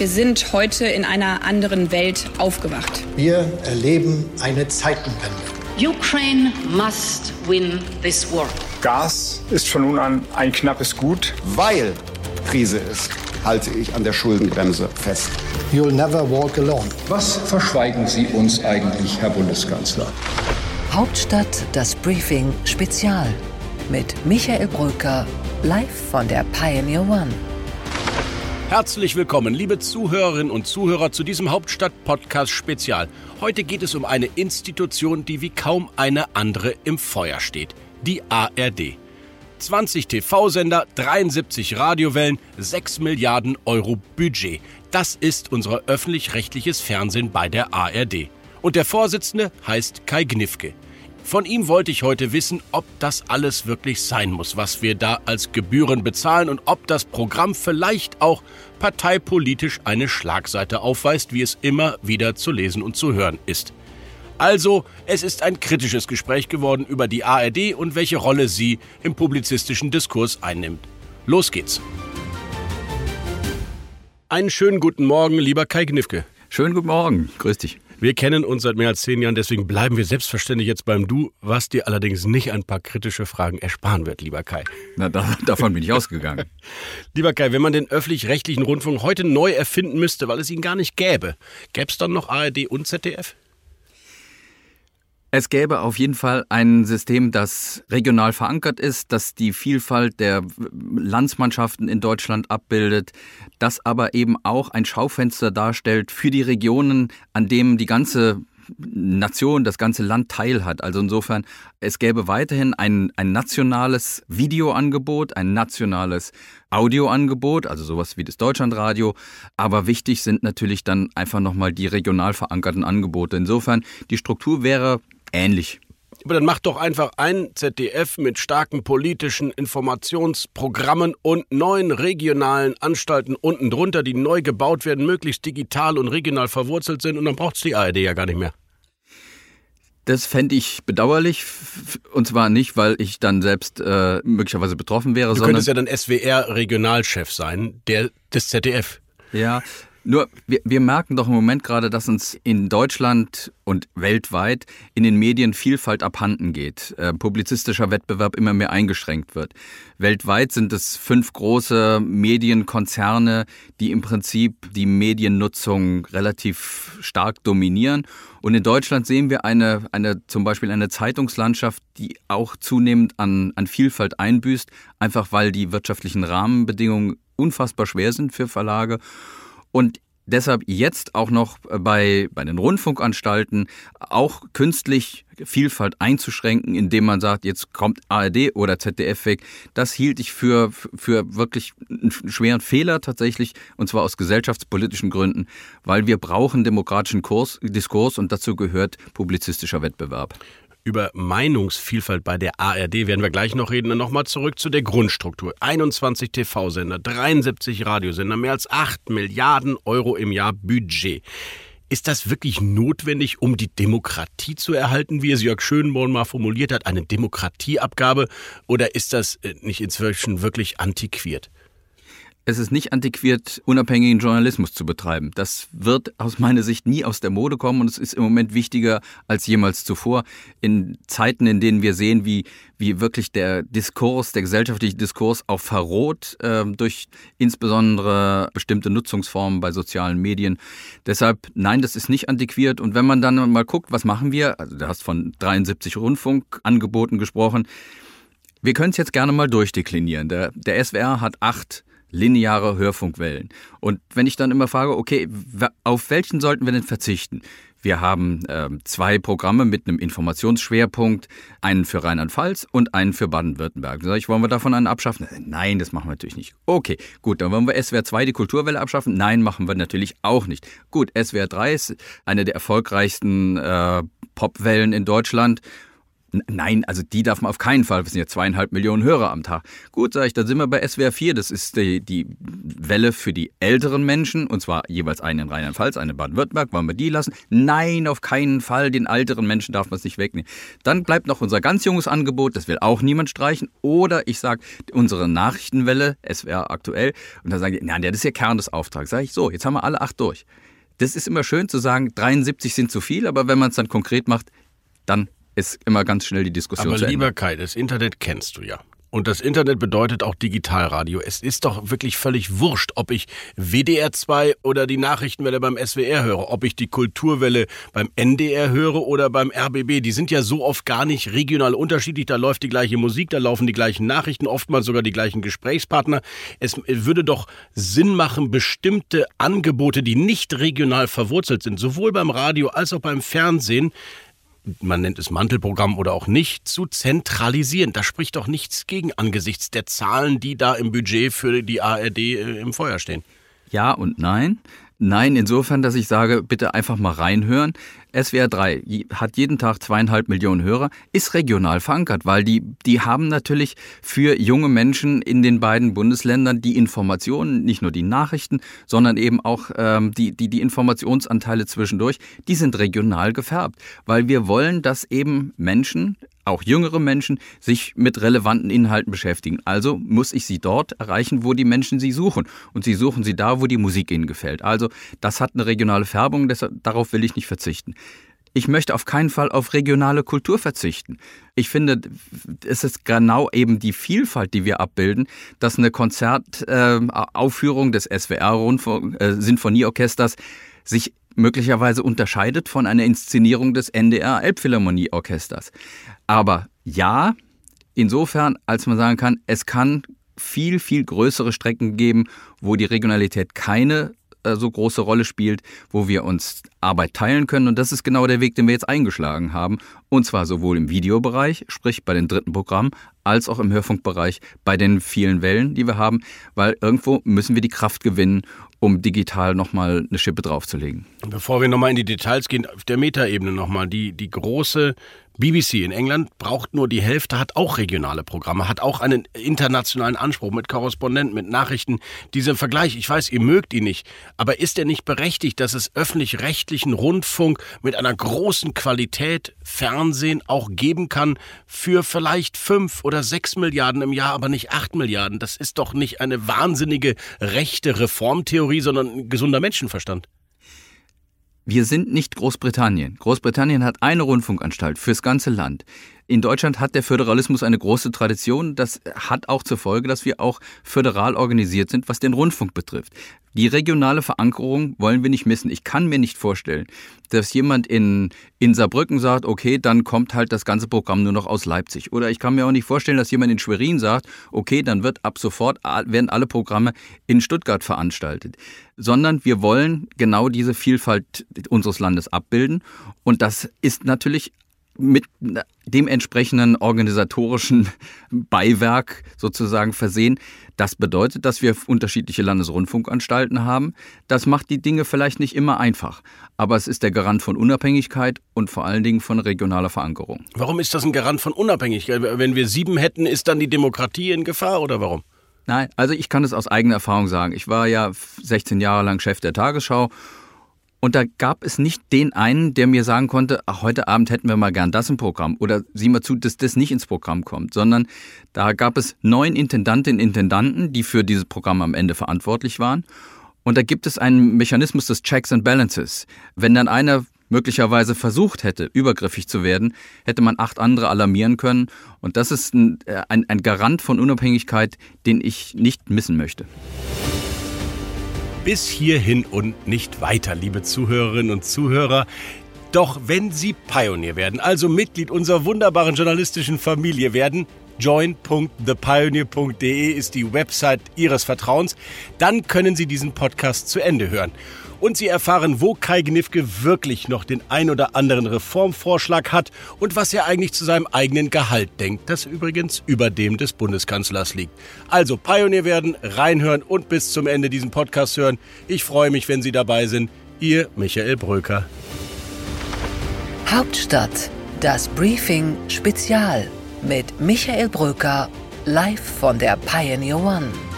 Wir sind heute in einer anderen Welt aufgewacht. Wir erleben eine Zeitenwende. Ukraine must win this war. Gas ist von nun an ein knappes Gut. Weil Krise ist, halte ich an der Schuldenbremse fest. You'll never walk alone. Was verschweigen Sie uns eigentlich, Herr Bundeskanzler? Hauptstadt das Briefing Spezial mit Michael Brücker live von der Pioneer One. Herzlich willkommen, liebe Zuhörerinnen und Zuhörer, zu diesem Hauptstadt-Podcast Spezial. Heute geht es um eine Institution, die wie kaum eine andere im Feuer steht. Die ARD. 20 TV-Sender, 73 Radiowellen, 6 Milliarden Euro Budget. Das ist unser öffentlich-rechtliches Fernsehen bei der ARD. Und der Vorsitzende heißt Kai Gnifke. Von ihm wollte ich heute wissen, ob das alles wirklich sein muss, was wir da als Gebühren bezahlen und ob das Programm vielleicht auch parteipolitisch eine Schlagseite aufweist, wie es immer wieder zu lesen und zu hören ist. Also, es ist ein kritisches Gespräch geworden über die ARD und welche Rolle sie im publizistischen Diskurs einnimmt. Los geht's. Einen schönen guten Morgen, lieber Kai Gnifke. Schönen guten Morgen, grüß dich. Wir kennen uns seit mehr als zehn Jahren, deswegen bleiben wir selbstverständlich jetzt beim Du, was dir allerdings nicht ein paar kritische Fragen ersparen wird, lieber Kai. Na, da, davon bin ich ausgegangen. lieber Kai, wenn man den öffentlich-rechtlichen Rundfunk heute neu erfinden müsste, weil es ihn gar nicht gäbe, gäbe es dann noch ARD und ZDF? Es gäbe auf jeden Fall ein System, das regional verankert ist, das die Vielfalt der Landsmannschaften in Deutschland abbildet, das aber eben auch ein Schaufenster darstellt für die Regionen, an dem die ganze Nation, das ganze Land teilhat. Also insofern, es gäbe weiterhin ein, ein nationales Videoangebot, ein nationales Audioangebot, also sowas wie das Deutschlandradio. Aber wichtig sind natürlich dann einfach nochmal die regional verankerten Angebote. Insofern, die Struktur wäre ähnlich. Aber dann macht doch einfach ein ZDF mit starken politischen Informationsprogrammen und neuen regionalen Anstalten unten drunter, die neu gebaut werden, möglichst digital und regional verwurzelt sind und dann braucht es die ARD ja gar nicht mehr. Das fände ich bedauerlich. Und zwar nicht, weil ich dann selbst äh, möglicherweise betroffen wäre, du sondern. Du könntest ja dann SWR-Regionalchef sein, der des ZDF. Ja, nur, wir, wir merken doch im Moment gerade, dass uns in Deutschland und weltweit in den Medien Vielfalt abhanden geht. Äh, publizistischer Wettbewerb immer mehr eingeschränkt wird. Weltweit sind es fünf große Medienkonzerne, die im Prinzip die Mediennutzung relativ stark dominieren. Und in Deutschland sehen wir eine, eine, zum Beispiel eine Zeitungslandschaft, die auch zunehmend an, an Vielfalt einbüßt, einfach weil die wirtschaftlichen Rahmenbedingungen unfassbar schwer sind für Verlage. Und deshalb jetzt auch noch bei, bei den Rundfunkanstalten auch künstlich Vielfalt einzuschränken, indem man sagt, jetzt kommt ARD oder ZDF weg, das hielt ich für, für wirklich einen schweren Fehler tatsächlich, und zwar aus gesellschaftspolitischen Gründen, weil wir brauchen demokratischen Kurs, Diskurs und dazu gehört publizistischer Wettbewerb. Über Meinungsvielfalt bei der ARD werden wir gleich noch reden. Nochmal zurück zu der Grundstruktur. 21 TV-Sender, 73 Radiosender, mehr als 8 Milliarden Euro im Jahr Budget. Ist das wirklich notwendig, um die Demokratie zu erhalten, wie es Jörg Schönborn mal formuliert hat, eine Demokratieabgabe? Oder ist das äh, nicht inzwischen wirklich antiquiert? Es ist nicht antiquiert, unabhängigen Journalismus zu betreiben. Das wird aus meiner Sicht nie aus der Mode kommen und es ist im Moment wichtiger als jemals zuvor. In Zeiten, in denen wir sehen, wie, wie wirklich der Diskurs, der gesellschaftliche Diskurs auch verroht äh, durch insbesondere bestimmte Nutzungsformen bei sozialen Medien. Deshalb, nein, das ist nicht antiquiert. Und wenn man dann mal guckt, was machen wir? Also du hast von 73 Rundfunkangeboten gesprochen. Wir können es jetzt gerne mal durchdeklinieren. Der, der SWR hat acht lineare Hörfunkwellen. Und wenn ich dann immer frage, okay, auf welchen sollten wir denn verzichten? Wir haben äh, zwei Programme mit einem Informationsschwerpunkt, einen für Rheinland-Pfalz und einen für Baden-Württemberg. Sag ich, wollen wir davon einen abschaffen? Nein, das machen wir natürlich nicht. Okay, gut, dann wollen wir SWR 2 die Kulturwelle abschaffen? Nein, machen wir natürlich auch nicht. Gut, SWR 3 ist eine der erfolgreichsten äh, Popwellen in Deutschland Nein, also die darf man auf keinen Fall. Wir sind ja zweieinhalb Millionen Hörer am Tag. Gut, sage ich, dann sind wir bei SWR 4. Das ist die, die Welle für die älteren Menschen. Und zwar jeweils eine in Rheinland-Pfalz, eine in Baden-Württemberg. Wollen wir die lassen? Nein, auf keinen Fall. Den älteren Menschen darf man es nicht wegnehmen. Dann bleibt noch unser ganz junges Angebot. Das will auch niemand streichen. Oder ich sage, unsere Nachrichtenwelle, SWR aktuell. Und dann sagen die, nein, das ist ja Kern des Auftrags. Sage ich, so, jetzt haben wir alle acht durch. Das ist immer schön zu sagen, 73 sind zu viel. Aber wenn man es dann konkret macht, dann ist immer ganz schnell die Diskussion Aber zu Ende. lieber Kai, das Internet kennst du ja. Und das Internet bedeutet auch Digitalradio. Es ist doch wirklich völlig wurscht, ob ich WDR 2 oder die Nachrichtenwelle beim SWR höre, ob ich die Kulturwelle beim NDR höre oder beim RBB. Die sind ja so oft gar nicht regional unterschiedlich. Da läuft die gleiche Musik, da laufen die gleichen Nachrichten, oftmals sogar die gleichen Gesprächspartner. Es würde doch Sinn machen, bestimmte Angebote, die nicht regional verwurzelt sind, sowohl beim Radio als auch beim Fernsehen, man nennt es Mantelprogramm oder auch nicht, zu zentralisieren. Da spricht doch nichts gegen angesichts der Zahlen, die da im Budget für die ARD äh, im Feuer stehen. Ja und nein. Nein, insofern, dass ich sage, bitte einfach mal reinhören. SWR 3 hat jeden Tag zweieinhalb Millionen Hörer, ist regional verankert, weil die, die haben natürlich für junge Menschen in den beiden Bundesländern die Informationen, nicht nur die Nachrichten, sondern eben auch ähm, die, die, die Informationsanteile zwischendurch, die sind regional gefärbt, weil wir wollen, dass eben Menschen, auch jüngere Menschen sich mit relevanten Inhalten beschäftigen. Also muss ich sie dort erreichen, wo die Menschen sie suchen. Und sie suchen sie da, wo die Musik ihnen gefällt. Also das hat eine regionale Färbung, deshalb, darauf will ich nicht verzichten. Ich möchte auf keinen Fall auf regionale Kultur verzichten. Ich finde, es ist genau eben die Vielfalt, die wir abbilden, dass eine Konzertaufführung äh, des SWR-Sinfonieorchesters sich möglicherweise unterscheidet von einer Inszenierung des NDR Elbphilharmonieorchesters. Aber ja, insofern, als man sagen kann, es kann viel, viel größere Strecken geben, wo die Regionalität keine äh, so große Rolle spielt, wo wir uns Arbeit teilen können. Und das ist genau der Weg, den wir jetzt eingeschlagen haben. Und zwar sowohl im Videobereich, sprich bei den dritten Programmen, als auch im Hörfunkbereich bei den vielen Wellen, die wir haben, weil irgendwo müssen wir die Kraft gewinnen, um digital nochmal eine Schippe draufzulegen. Bevor wir nochmal in die Details gehen, auf der Metaebene nochmal, die, die große BBC in England braucht nur die Hälfte, hat auch regionale Programme, hat auch einen internationalen Anspruch mit Korrespondenten, mit Nachrichten. Dieser Vergleich, ich weiß, ihr mögt ihn nicht, aber ist er nicht berechtigt, dass es öffentlich-rechtlichen Rundfunk mit einer großen Qualität Fernsehen auch geben kann für vielleicht fünf oder sechs Milliarden im Jahr, aber nicht acht Milliarden? Das ist doch nicht eine wahnsinnige rechte Reformtheorie, sondern ein gesunder Menschenverstand. Wir sind nicht Großbritannien. Großbritannien hat eine Rundfunkanstalt fürs ganze Land. In Deutschland hat der Föderalismus eine große Tradition. Das hat auch zur Folge, dass wir auch föderal organisiert sind, was den Rundfunk betrifft. Die regionale Verankerung wollen wir nicht missen. Ich kann mir nicht vorstellen, dass jemand in, in Saarbrücken sagt, okay, dann kommt halt das ganze Programm nur noch aus Leipzig. Oder ich kann mir auch nicht vorstellen, dass jemand in Schwerin sagt, okay, dann wird ab sofort werden alle Programme in Stuttgart veranstaltet. Sondern wir wollen genau diese Vielfalt unseres Landes abbilden. Und das ist natürlich mit dem entsprechenden organisatorischen Beiwerk sozusagen versehen. Das bedeutet, dass wir unterschiedliche Landesrundfunkanstalten haben. Das macht die Dinge vielleicht nicht immer einfach, aber es ist der Garant von Unabhängigkeit und vor allen Dingen von regionaler Verankerung. Warum ist das ein Garant von Unabhängigkeit? Wenn wir sieben hätten, ist dann die Demokratie in Gefahr oder warum? Nein, also ich kann es aus eigener Erfahrung sagen. Ich war ja 16 Jahre lang Chef der Tagesschau und da gab es nicht den einen, der mir sagen konnte, ach, heute Abend hätten wir mal gern das im Programm oder sieh mal zu, dass das nicht ins Programm kommt, sondern da gab es neun Intendantinnen und Intendanten, die für dieses Programm am Ende verantwortlich waren. Und da gibt es einen Mechanismus des Checks and Balances. Wenn dann einer möglicherweise versucht hätte, übergriffig zu werden, hätte man acht andere alarmieren können. Und das ist ein, äh, ein, ein Garant von Unabhängigkeit, den ich nicht missen möchte. Bis hierhin und nicht weiter, liebe Zuhörerinnen und Zuhörer. Doch wenn Sie Pionier werden, also Mitglied unserer wunderbaren journalistischen Familie werden, join.thepioneer.de ist die Website Ihres Vertrauens, dann können Sie diesen Podcast zu Ende hören und Sie erfahren, wo Kai Gnifke wirklich noch den ein oder anderen Reformvorschlag hat und was er eigentlich zu seinem eigenen Gehalt denkt, das übrigens über dem des Bundeskanzlers liegt. Also Pionier werden, reinhören und bis zum Ende diesen Podcast hören. Ich freue mich, wenn Sie dabei sind. Ihr Michael Bröker. Hauptstadt Das Briefing Spezial mit Michael Bröker live von der Pioneer One.